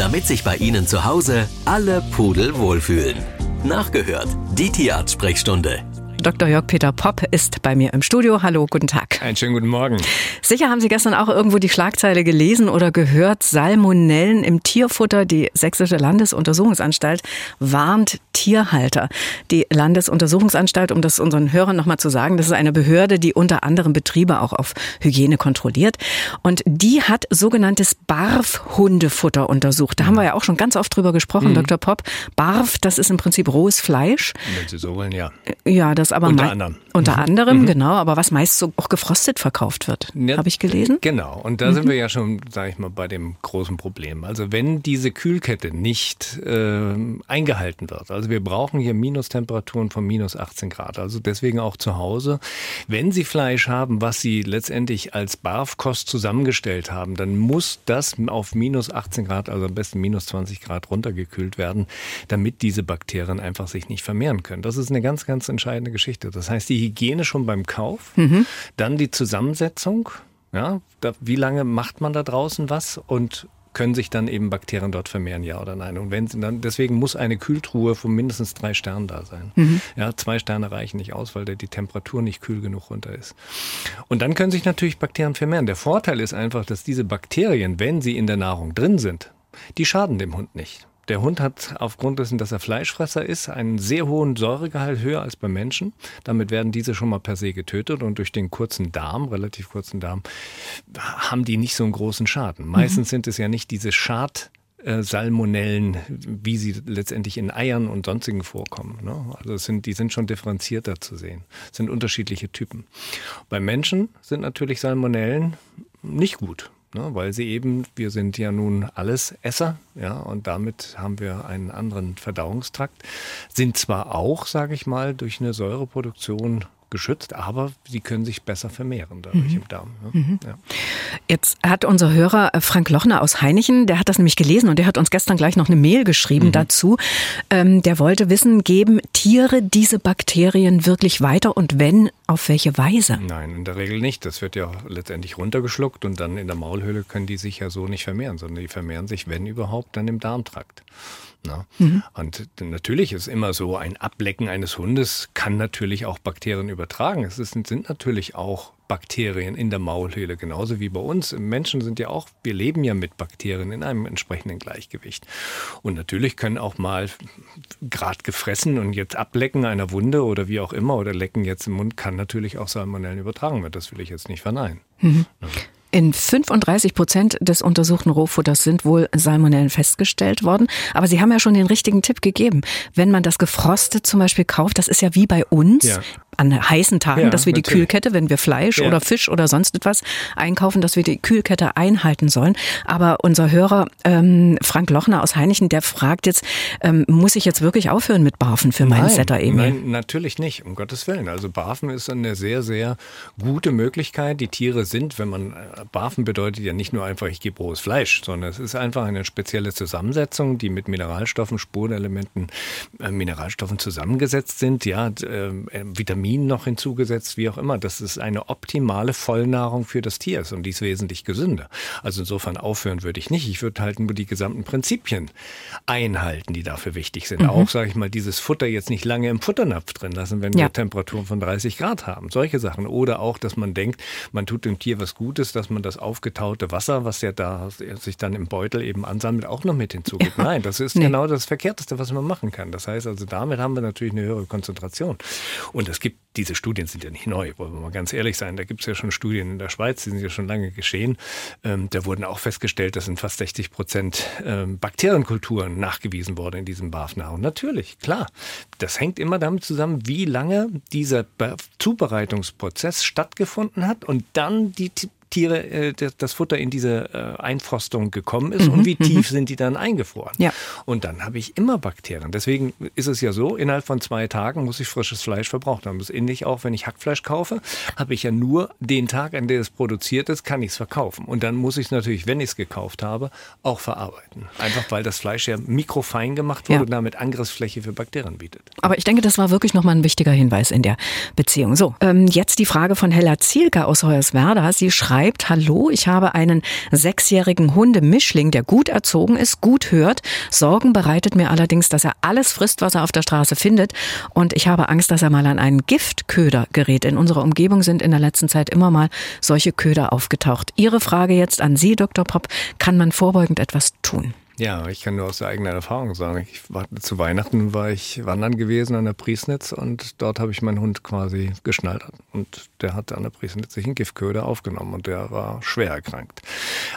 damit sich bei Ihnen zu Hause alle Pudel wohlfühlen. Nachgehört, die Tierarzt-Sprechstunde. Dr. Jörg-Peter Popp ist bei mir im Studio. Hallo, guten Tag. Einen schönen guten Morgen. Sicher haben Sie gestern auch irgendwo die Schlagzeile gelesen oder gehört. Salmonellen im Tierfutter. Die Sächsische Landesuntersuchungsanstalt warnt Tierhalter. Die Landesuntersuchungsanstalt, um das unseren Hörern nochmal zu sagen, das ist eine Behörde, die unter anderem Betriebe auch auf Hygiene kontrolliert. Und die hat sogenanntes BARF-Hundefutter untersucht. Da haben wir ja auch schon ganz oft drüber gesprochen, mhm. Dr. Popp. BARF, das ist im Prinzip rohes Fleisch. Wenn Sie so wollen, ja. Ja, das aber unter anderem. Unter mhm. anderem, mhm. genau, aber was meist so auch gefrostet verkauft wird, ja, habe ich gelesen. Genau, und da mhm. sind wir ja schon, sage ich mal, bei dem großen Problem. Also wenn diese Kühlkette nicht äh, eingehalten wird, also wir brauchen hier Minustemperaturen von minus 18 Grad, also deswegen auch zu Hause. Wenn Sie Fleisch haben, was Sie letztendlich als Barfkost zusammengestellt haben, dann muss das auf minus 18 Grad, also am besten minus 20 Grad runtergekühlt werden, damit diese Bakterien einfach sich nicht vermehren können. Das ist eine ganz, ganz entscheidende Geschichte. Das heißt, die Hygiene schon beim Kauf, mhm. dann die Zusammensetzung, ja, da, wie lange macht man da draußen was und können sich dann eben Bakterien dort vermehren, ja oder nein? Und wenn sie dann, deswegen muss eine Kühltruhe von mindestens drei Sternen da sein. Mhm. Ja, zwei Sterne reichen nicht aus, weil die Temperatur nicht kühl genug runter ist. Und dann können sich natürlich Bakterien vermehren. Der Vorteil ist einfach, dass diese Bakterien, wenn sie in der Nahrung drin sind, die schaden dem Hund nicht. Der Hund hat aufgrund dessen, dass er Fleischfresser ist, einen sehr hohen Säuregehalt höher als beim Menschen. Damit werden diese schon mal per se getötet und durch den kurzen Darm, relativ kurzen Darm, haben die nicht so einen großen Schaden. Mhm. Meistens mhm. sind es ja nicht diese Schad Salmonellen, wie sie letztendlich in Eiern und sonstigen vorkommen. Ne? Also sind, die sind schon differenzierter zu sehen. Es sind unterschiedliche Typen. Bei Menschen sind natürlich Salmonellen nicht gut ne, weil sie eben, wir sind ja nun alles Esser, ja, und damit haben wir einen anderen Verdauungstrakt, sind zwar auch, sage ich mal, durch eine Säureproduktion geschützt, aber sie können sich besser vermehren dadurch mhm. im Darm. Ne? Mhm. Ja. Jetzt hat unser Hörer äh, Frank Lochner aus Heinichen, der hat das nämlich gelesen und der hat uns gestern gleich noch eine Mail geschrieben mhm. dazu. Ähm, der wollte wissen, geben Tiere diese Bakterien wirklich weiter und wenn, auf welche Weise? Nein, in der Regel nicht. Das wird ja letztendlich runtergeschluckt und dann in der Maulhöhle können die sich ja so nicht vermehren, sondern die vermehren sich, wenn überhaupt, dann im Darmtrakt. Ne? Mhm. Und natürlich ist immer so, ein Ablecken eines Hundes kann natürlich auch Bakterien übertragen. Es ist, sind natürlich auch Bakterien in der Maulhöhle, genauso wie bei uns. Menschen sind ja auch, wir leben ja mit Bakterien in einem entsprechenden Gleichgewicht. Und natürlich können auch mal gerade gefressen und jetzt ablecken einer Wunde oder wie auch immer oder lecken jetzt im Mund, kann natürlich auch Salmonellen übertragen werden. Das will ich jetzt nicht verneinen. Mhm. Ja. In 35 Prozent des untersuchten Rohfutters sind wohl Salmonellen festgestellt worden. Aber Sie haben ja schon den richtigen Tipp gegeben. Wenn man das gefrostet zum Beispiel kauft, das ist ja wie bei uns. Ja an heißen Tagen, ja, dass wir natürlich. die Kühlkette, wenn wir Fleisch ja. oder Fisch oder sonst etwas einkaufen, dass wir die Kühlkette einhalten sollen. Aber unser Hörer ähm, Frank Lochner aus Heinichen, der fragt jetzt, ähm, muss ich jetzt wirklich aufhören mit Barfen für meinen Setter Emil? Nein, natürlich nicht, um Gottes Willen. Also Barfen ist eine sehr, sehr gute Möglichkeit. Die Tiere sind, wenn man, äh, Barfen bedeutet ja nicht nur einfach, ich gebe rohes Fleisch, sondern es ist einfach eine spezielle Zusammensetzung, die mit Mineralstoffen, Spurenelementen, äh, Mineralstoffen zusammengesetzt sind, ja, äh, Vitamine Vitamin noch hinzugesetzt, wie auch immer. Das ist eine optimale Vollnahrung für das Tier und die ist wesentlich gesünder. Also insofern aufhören würde ich nicht. Ich würde halt nur die gesamten Prinzipien einhalten, die dafür wichtig sind. Mhm. Auch, sage ich mal, dieses Futter jetzt nicht lange im Futternapf drin lassen, wenn ja. wir Temperaturen von 30 Grad haben. Solche Sachen. Oder auch, dass man denkt, man tut dem Tier was Gutes, dass man das aufgetaute Wasser, was ja da sich dann im Beutel eben ansammelt, auch noch mit hinzugibt. Ja. Nein, das ist nee. genau das Verkehrteste, was man machen kann. Das heißt also, damit haben wir natürlich eine höhere Konzentration. Und es gibt diese Studien sind ja nicht neu, wollen wir mal ganz ehrlich sein. Da gibt es ja schon Studien in der Schweiz, die sind ja schon lange geschehen. Ähm, da wurden auch festgestellt, dass in fast 60 Prozent ähm, Bakterienkulturen nachgewiesen worden in diesem BAF-Nahrung. Natürlich, klar. Das hängt immer damit zusammen, wie lange dieser Zubereitungsprozess stattgefunden hat und dann die Tiere, äh, das Futter in diese äh, Einfrostung gekommen ist mhm, und wie mhm. tief sind die dann eingefroren. Ja. Und dann habe ich immer Bakterien. Deswegen ist es ja so, innerhalb von zwei Tagen muss ich frisches Fleisch verbraucht haben. Das ist ähnlich auch, wenn ich Hackfleisch kaufe, habe ich ja nur den Tag, an dem es produziert ist, kann ich es verkaufen. Und dann muss ich es natürlich, wenn ich es gekauft habe, auch verarbeiten. Einfach weil das Fleisch ja mikrofein gemacht wurde ja. und damit Angriffsfläche für Bakterien bietet. Aber ich denke, das war wirklich nochmal ein wichtiger Hinweis in der Beziehung. So, ähm, jetzt die Frage von Hella Zielke aus Hoyerswerda. Sie schreibt, schreibt, hallo, ich habe einen sechsjährigen Hundemischling, der gut erzogen ist, gut hört. Sorgen bereitet mir allerdings, dass er alles frisst, was er auf der Straße findet. Und ich habe Angst, dass er mal an einen Giftköder gerät. In unserer Umgebung sind in der letzten Zeit immer mal solche Köder aufgetaucht. Ihre Frage jetzt an Sie, Dr. Popp, kann man vorbeugend etwas tun? Ja, ich kann nur aus der eigenen Erfahrung sagen. War, zu Weihnachten war ich wandern gewesen an der Priesnitz und dort habe ich meinen Hund quasi geschnallt und der hat an der Priesnitz sich einen Giftköder aufgenommen und der war schwer erkrankt.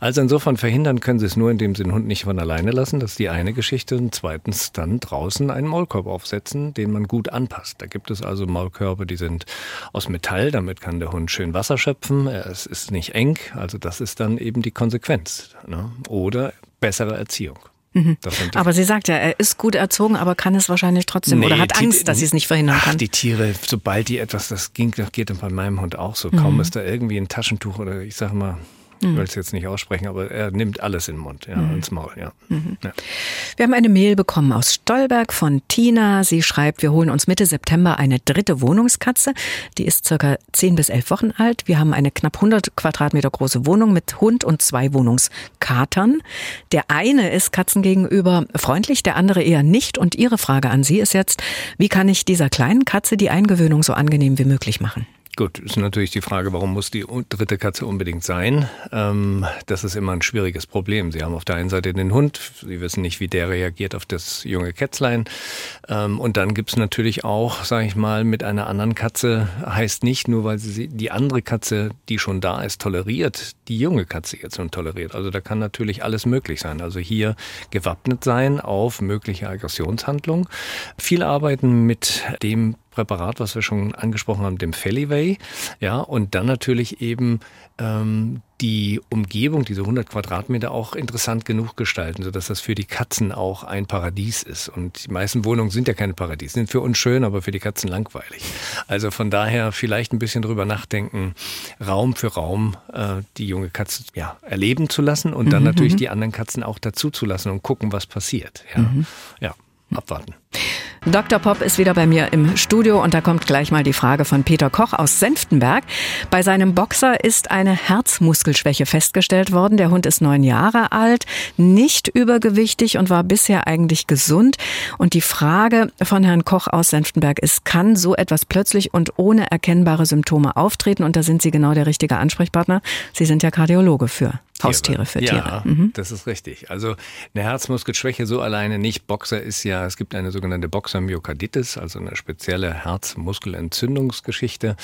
Also insofern verhindern können Sie es nur, indem Sie den Hund nicht von alleine lassen. Das ist die eine Geschichte. Und zweitens dann draußen einen Maulkorb aufsetzen, den man gut anpasst. Da gibt es also Maulkörbe, die sind aus Metall. Damit kann der Hund schön Wasser schöpfen. Es ist nicht eng. Also das ist dann eben die Konsequenz. Ne? Oder bessere Erziehung. Mhm. Aber sie sagt ja, er ist gut erzogen, aber kann es wahrscheinlich trotzdem nee, oder hat Angst, dass sie es nicht verhindern kann. Ach, die Tiere, sobald die etwas, das ging, das geht dann bei meinem Hund auch so. Kaum mhm. ist da irgendwie ein Taschentuch oder ich sage mal ich mhm. will es jetzt nicht aussprechen, aber er nimmt alles in den Mund, ja, mhm. ins Maul, ja. Mhm. ja. Wir haben eine Mail bekommen aus Stolberg von Tina. Sie schreibt, wir holen uns Mitte September eine dritte Wohnungskatze. Die ist circa 10 bis 11 Wochen alt. Wir haben eine knapp 100 Quadratmeter große Wohnung mit Hund und zwei Wohnungskatern. Der eine ist Katzen gegenüber freundlich, der andere eher nicht. Und ihre Frage an Sie ist jetzt, wie kann ich dieser kleinen Katze die Eingewöhnung so angenehm wie möglich machen? Gut, ist natürlich die Frage, warum muss die dritte Katze unbedingt sein? Ähm, das ist immer ein schwieriges Problem. Sie haben auf der einen Seite den Hund, Sie wissen nicht, wie der reagiert auf das junge Kätzlein. Ähm, und dann gibt es natürlich auch, sage ich mal, mit einer anderen Katze heißt nicht nur, weil sie die andere Katze, die schon da ist, toleriert, die junge Katze jetzt schon toleriert. Also da kann natürlich alles möglich sein. Also hier gewappnet sein auf mögliche Aggressionshandlungen. Viel arbeiten mit dem Präparat, was wir schon angesprochen haben, dem Feliway. Ja, und dann natürlich eben ähm, die Umgebung, diese 100 Quadratmeter, auch interessant genug gestalten, sodass das für die Katzen auch ein Paradies ist. Und die meisten Wohnungen sind ja keine Paradies, sind für uns schön, aber für die Katzen langweilig. Also von daher vielleicht ein bisschen drüber nachdenken, Raum für Raum äh, die junge Katze ja, erleben zu lassen und dann mhm, natürlich mhm. die anderen Katzen auch dazu zu lassen und gucken, was passiert. Ja, mhm. ja abwarten. Dr. Pop ist wieder bei mir im Studio und da kommt gleich mal die Frage von Peter Koch aus Senftenberg. Bei seinem Boxer ist eine Herzmuskelschwäche festgestellt worden. Der Hund ist neun Jahre alt, nicht übergewichtig und war bisher eigentlich gesund. Und die Frage von Herrn Koch aus Senftenberg ist, kann so etwas plötzlich und ohne erkennbare Symptome auftreten? Und da sind Sie genau der richtige Ansprechpartner. Sie sind ja Kardiologe für. Haustiere für Tiere. Ja, mhm. das ist richtig. Also eine Herzmuskelschwäche so alleine nicht. Boxer ist ja, es gibt eine sogenannte Boxer-Myokarditis, also eine spezielle Herzmuskelentzündungsgeschichte.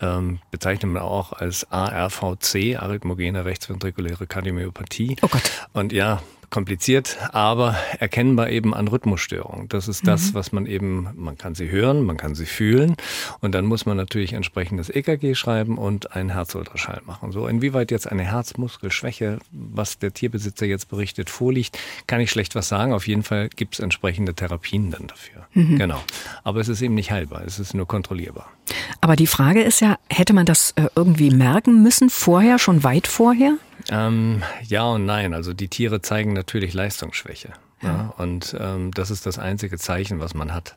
Ähm, bezeichnet man auch als ARVC, arrhythmogene rechtsventrikuläre Kardiomyopathie. Oh Gott. Und ja, kompliziert, aber erkennbar eben an Rhythmusstörungen. Das ist das, mhm. was man eben, man kann sie hören, man kann sie fühlen und dann muss man natürlich entsprechendes EKG schreiben und einen Herzultraschall machen. So, inwieweit jetzt eine Herzmuskelschwäche, was der Tierbesitzer jetzt berichtet, vorliegt, kann ich schlecht was sagen. Auf jeden Fall gibt es entsprechende Therapien dann dafür. Mhm. Genau. Aber es ist eben nicht heilbar, es ist nur kontrollierbar. Aber die Frage ist ja, hätte man das äh, irgendwie merken müssen vorher, schon weit vorher? Ähm, ja und nein. Also die Tiere zeigen natürlich Leistungsschwäche. Ja. ja und ähm, das ist das einzige Zeichen, was man hat.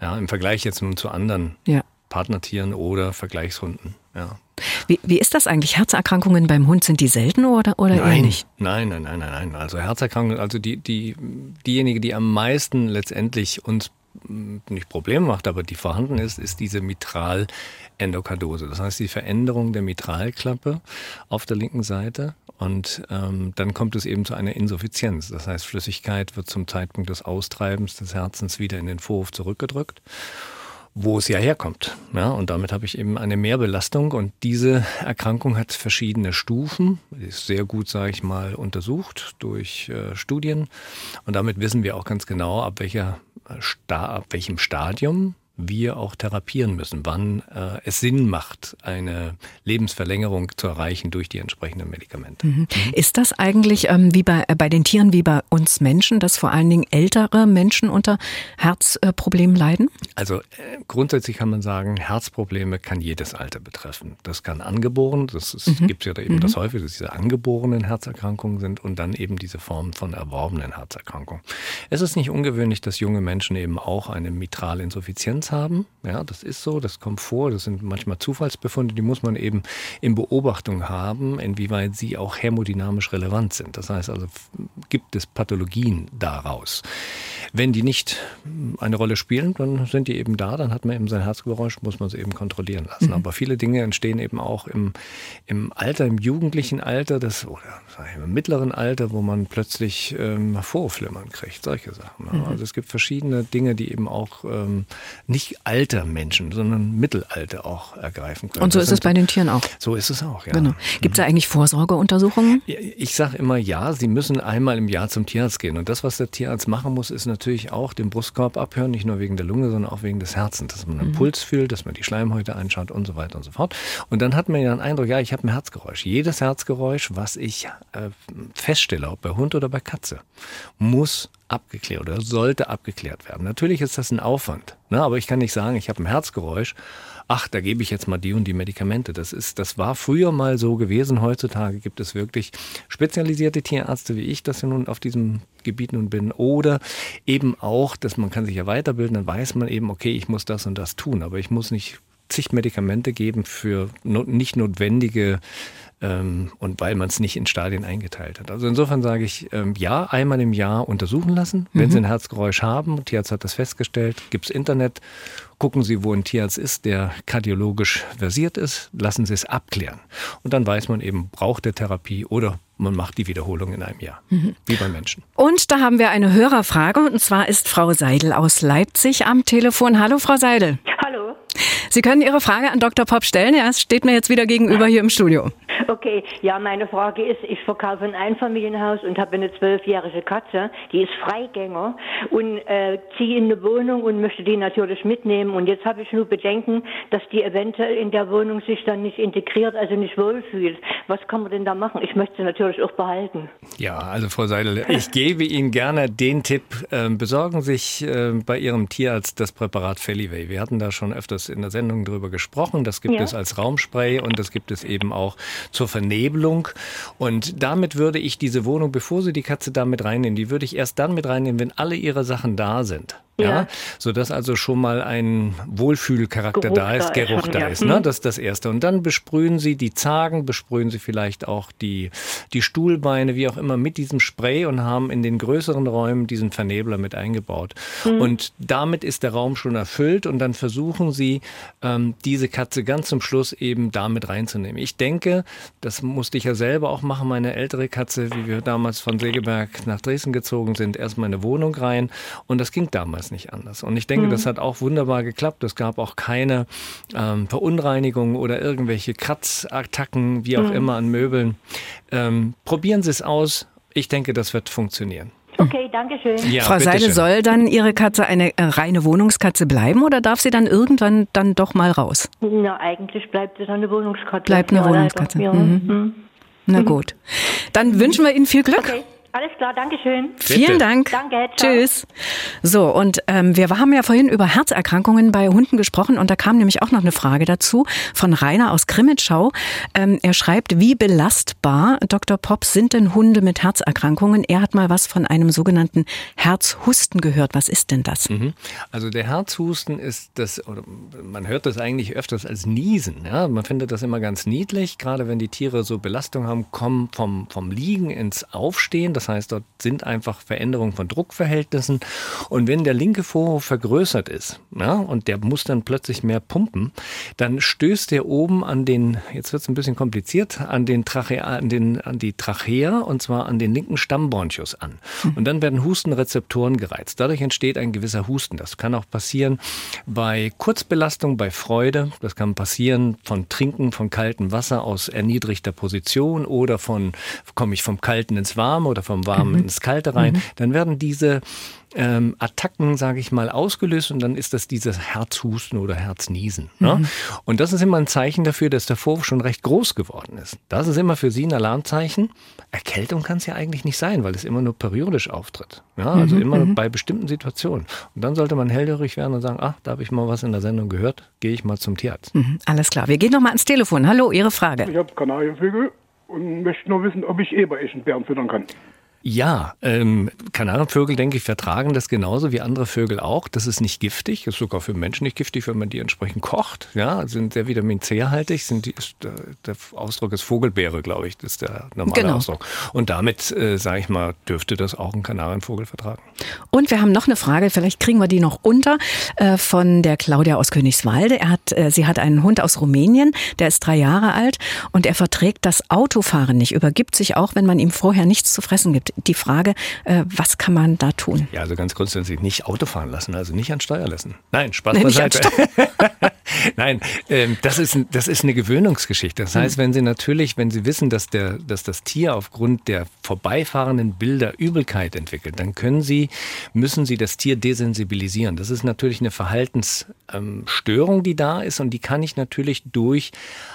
Ja, Im Vergleich jetzt nun zu anderen ja. Partnertieren oder Vergleichshunden. Ja. Wie, wie ist das eigentlich? Herzerkrankungen beim Hund, sind die selten oder, oder nein, eher nicht? Nein, nein, nein, nein, nein. Also Herzerkrankungen, also die, die, diejenige, die am meisten letztendlich uns nicht Problem macht, aber die vorhanden ist, ist diese Mitralendokardose. Das heißt die Veränderung der Mitralklappe auf der linken Seite und ähm, dann kommt es eben zu einer Insuffizienz. Das heißt Flüssigkeit wird zum Zeitpunkt des Austreibens des Herzens wieder in den Vorhof zurückgedrückt wo es ja herkommt. Ja, und damit habe ich eben eine Mehrbelastung und diese Erkrankung hat verschiedene Stufen, ist sehr gut, sage ich mal, untersucht durch äh, Studien und damit wissen wir auch ganz genau, ab welcher ab welchem Stadium wir auch therapieren müssen, wann äh, es Sinn macht, eine Lebensverlängerung zu erreichen durch die entsprechenden Medikamente. Mhm. Ist das eigentlich ähm, wie bei, äh, bei den Tieren wie bei uns Menschen, dass vor allen Dingen ältere Menschen unter Herzproblemen äh, leiden? Also äh, grundsätzlich kann man sagen, Herzprobleme kann jedes Alter betreffen. Das kann angeboren, das mhm. gibt es ja da eben mhm. das häufig, dass diese angeborenen Herzerkrankungen sind und dann eben diese Form von erworbenen Herzerkrankungen. Es ist nicht ungewöhnlich, dass junge Menschen eben auch eine Mitralinsuffizienz Haben. Ja, das ist so, das kommt vor. Das sind manchmal Zufallsbefunde, die muss man eben in Beobachtung haben, inwieweit sie auch hämodynamisch relevant sind. Das heißt also, gibt es Pathologien daraus. Wenn die nicht eine Rolle spielen, dann sind die eben da, dann hat man eben sein Herzgeräusch, muss man sie eben kontrollieren lassen. Mhm. Aber viele Dinge entstehen eben auch im, im Alter, im jugendlichen Alter, das, oder im mittleren Alter, wo man plötzlich ähm, Vorflimmern kriegt, solche Sachen. Mhm. Also es gibt verschiedene Dinge, die eben auch ähm, nicht alter Menschen, sondern Mittelalter auch ergreifen können. Und so das ist es bei den Tieren auch. So ist es auch, ja. Genau. Gibt es da eigentlich Vorsorgeuntersuchungen? Ich sage immer ja, sie müssen einmal im Jahr zum Tierarzt gehen. Und das, was der Tierarzt machen muss, ist natürlich auch den Brustkorb abhören, nicht nur wegen der Lunge, sondern auch wegen des Herzens, dass man einen mhm. Puls fühlt, dass man die Schleimhäute anschaut und so weiter und so fort. Und dann hat man ja den Eindruck, ja, ich habe ein Herzgeräusch. Jedes Herzgeräusch, was ich äh, feststelle, ob bei Hund oder bei Katze, muss abgeklärt oder sollte abgeklärt werden. Natürlich ist das ein Aufwand, ne? aber ich kann nicht sagen, ich habe ein Herzgeräusch. Ach, da gebe ich jetzt mal die und die Medikamente. Das ist, das war früher mal so gewesen. Heutzutage gibt es wirklich spezialisierte Tierärzte wie ich, das ja nun auf diesem Gebiet nun bin. Oder eben auch, dass man kann sich ja weiterbilden, dann weiß man eben, okay, ich muss das und das tun, aber ich muss nicht zig Medikamente geben für nicht notwendige ähm, und weil man es nicht in Stadien eingeteilt hat. Also insofern sage ich, ähm, ja, einmal im Jahr untersuchen lassen. Wenn mhm. Sie ein Herzgeräusch haben, Tierarzt hat das festgestellt, gibt es Internet, gucken Sie, wo ein Tierarzt ist, der kardiologisch versiert ist, lassen Sie es abklären. Und dann weiß man eben, braucht der Therapie oder man macht die Wiederholung in einem Jahr, mhm. wie beim Menschen. Und da haben wir eine Hörerfrage und zwar ist Frau Seidel aus Leipzig am Telefon. Hallo, Frau Seidel. Hallo. Sie können Ihre Frage an Dr. Pop stellen. Er steht mir jetzt wieder gegenüber hier im Studio. Okay, ja, meine Frage ist, ich verkaufe ein Einfamilienhaus und habe eine zwölfjährige Katze, die ist Freigänger und äh, ziehe in eine Wohnung und möchte die natürlich mitnehmen. Und jetzt habe ich nur Bedenken, dass die eventuell in der Wohnung sich dann nicht integriert, also nicht wohlfühlt. Was kann man denn da machen? Ich möchte sie natürlich auch behalten. Ja, also Frau Seidel, ich gebe Ihnen gerne den Tipp, äh, besorgen sich äh, bei Ihrem Tierarzt das Präparat Feliway. Wir hatten da schon öfters in der Sendung drüber gesprochen. Das gibt ja. es als Raumspray und das gibt es eben auch zur Vernebelung. Und damit würde ich diese Wohnung, bevor Sie die Katze da mit reinnehmen, die würde ich erst dann mit reinnehmen, wenn alle Ihre Sachen da sind. Ja. ja. so dass also schon mal ein Wohlfühlcharakter da ist, Geruch da ist, ne? Mhm. Das ist das erste. Und dann besprühen Sie die Zagen, besprühen Sie vielleicht auch die, die Stuhlbeine, wie auch immer, mit diesem Spray und haben in den größeren Räumen diesen Vernebler mit eingebaut. Mhm. Und damit ist der Raum schon erfüllt und dann versuchen Sie, ähm, diese Katze ganz zum Schluss eben damit reinzunehmen. Ich denke, das musste ich ja selber auch machen, meine ältere Katze, wie wir damals von Segeberg nach Dresden gezogen sind, erstmal in eine Wohnung rein und das ging damals es nicht anders. Und ich denke, mhm. das hat auch wunderbar geklappt. Es gab auch keine ähm, Verunreinigungen oder irgendwelche Kratzattacken, wie auch mhm. immer, an Möbeln. Ähm, probieren Sie es aus. Ich denke, das wird funktionieren. Okay, danke schön. Ja, Frau Seidel, schön. soll dann Ihre Katze eine äh, reine Wohnungskatze bleiben oder darf sie dann irgendwann dann doch mal raus? Na, eigentlich bleibt es eine Wohnungskatze. Bleibt eine Wohnungskatze. Mhm. Mhm. Na gut. Dann wünschen wir Ihnen viel Glück. Okay. Alles klar, danke schön. Vielen Dank. Danke. Ciao. Tschüss. So, und ähm, wir haben ja vorhin über Herzerkrankungen bei Hunden gesprochen und da kam nämlich auch noch eine Frage dazu von Rainer aus Krimitschau. Ähm, er schreibt, wie belastbar, Dr. Pops, sind denn Hunde mit Herzerkrankungen? Er hat mal was von einem sogenannten Herzhusten gehört. Was ist denn das? Mhm. Also der Herzhusten ist das, oder man hört das eigentlich öfters als Niesen. Ja? Man findet das immer ganz niedlich, gerade wenn die Tiere so Belastung haben, kommen vom, vom Liegen ins Aufstehen. Das heißt, dort sind einfach Veränderungen von Druckverhältnissen. Und wenn der linke Vorhof vergrößert ist ja, und der muss dann plötzlich mehr pumpen, dann stößt der oben an den, jetzt wird es ein bisschen kompliziert, an, den Trachea, an, den, an die Trachea und zwar an den linken Stammbronchus an. Und dann werden Hustenrezeptoren gereizt. Dadurch entsteht ein gewisser Husten. Das kann auch passieren bei Kurzbelastung, bei Freude. Das kann passieren von Trinken von kaltem Wasser aus erniedrigter Position oder von, komme ich vom Kalten ins Warme oder vom Warmen mhm. ins Kalte rein, mhm. dann werden diese ähm, Attacken, sage ich mal, ausgelöst und dann ist das dieses Herzhusten oder Herzniesen. Ne? Mhm. Und das ist immer ein Zeichen dafür, dass der Vorwurf schon recht groß geworden ist. Das ist immer für Sie ein Alarmzeichen. Erkältung kann es ja eigentlich nicht sein, weil es immer nur periodisch auftritt. Ja, also mhm. immer mhm. bei bestimmten Situationen. Und dann sollte man hellhörig werden und sagen, ach, da habe ich mal was in der Sendung gehört, gehe ich mal zum Tierarzt. Mhm. Alles klar. Wir gehen noch mal ans Telefon. Hallo, Ihre Frage. Ich habe Kanarienvögel und möchte nur wissen, ob ich Ebereschenbären füttern kann. Ja, ähm, Kanarienvögel, denke ich, vertragen das genauso wie andere Vögel auch. Das ist nicht giftig, ist sogar für Menschen nicht giftig, wenn man die entsprechend kocht. Ja, sind sehr Vitamin C-haltig, sind die, ist, der, der Ausdruck ist Vogelbeere, glaube ich, das ist der normale genau. Ausdruck. Und damit, äh, sage ich mal, dürfte das auch ein Kanarienvogel vertragen. Und wir haben noch eine Frage, vielleicht kriegen wir die noch unter, äh, von der Claudia aus Königswalde. Er hat, äh, sie hat einen Hund aus Rumänien, der ist drei Jahre alt und er verträgt das Autofahren nicht, übergibt sich auch, wenn man ihm vorher nichts zu fressen gibt. Die Frage, äh, was kann man da tun? Ja, also ganz grundsätzlich nicht Auto fahren lassen, also nicht an Steuer lassen. Nein, Spaß nee, beiseite. Nein, ähm, das, ist, das ist eine Gewöhnungsgeschichte. Das heißt, hm. wenn Sie natürlich, wenn Sie wissen, dass, der, dass das Tier aufgrund der vorbeifahrenden Bilder Übelkeit entwickelt, dann können Sie, müssen Sie das Tier desensibilisieren. Das ist natürlich eine Verhaltensstörung, die da ist und die kann ich natürlich durch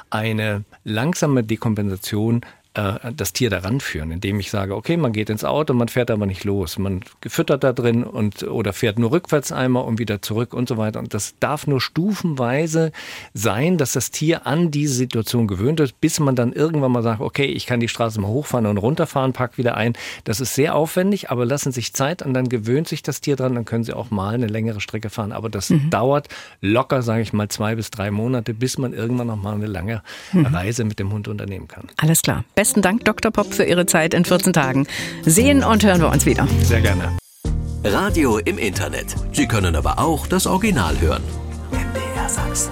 eine langsame Dekompensation äh, das Tier daran führen, indem ich sage, okay, man geht ins Auto, man fährt aber nicht los, man gefüttert da drin und oder fährt nur rückwärts einmal und wieder zurück und so weiter. Und das darf nur stufenweise sein, dass das Tier an diese Situation gewöhnt ist, bis man dann irgendwann mal sagt, okay, ich kann die Straße mal hochfahren und runterfahren, pack wieder ein. Das ist sehr aufwendig, aber lassen sich Zeit und dann gewöhnt sich das Tier dran, dann können sie auch mal eine längere Strecke fahren. Aber das mhm. dauert locker, sage ich mal, zwei bis drei Monate, bis man irgendwann noch mal eine lange mhm. Reise mit dem Hund unternehmen kann. Alles klar. Besten Dank, Dr. Popp, für Ihre Zeit in 14 Tagen. Sehen und hören wir uns wieder. Sehr gerne. Radio im Internet. Sie können aber auch das Original hören. MDR Sachsen.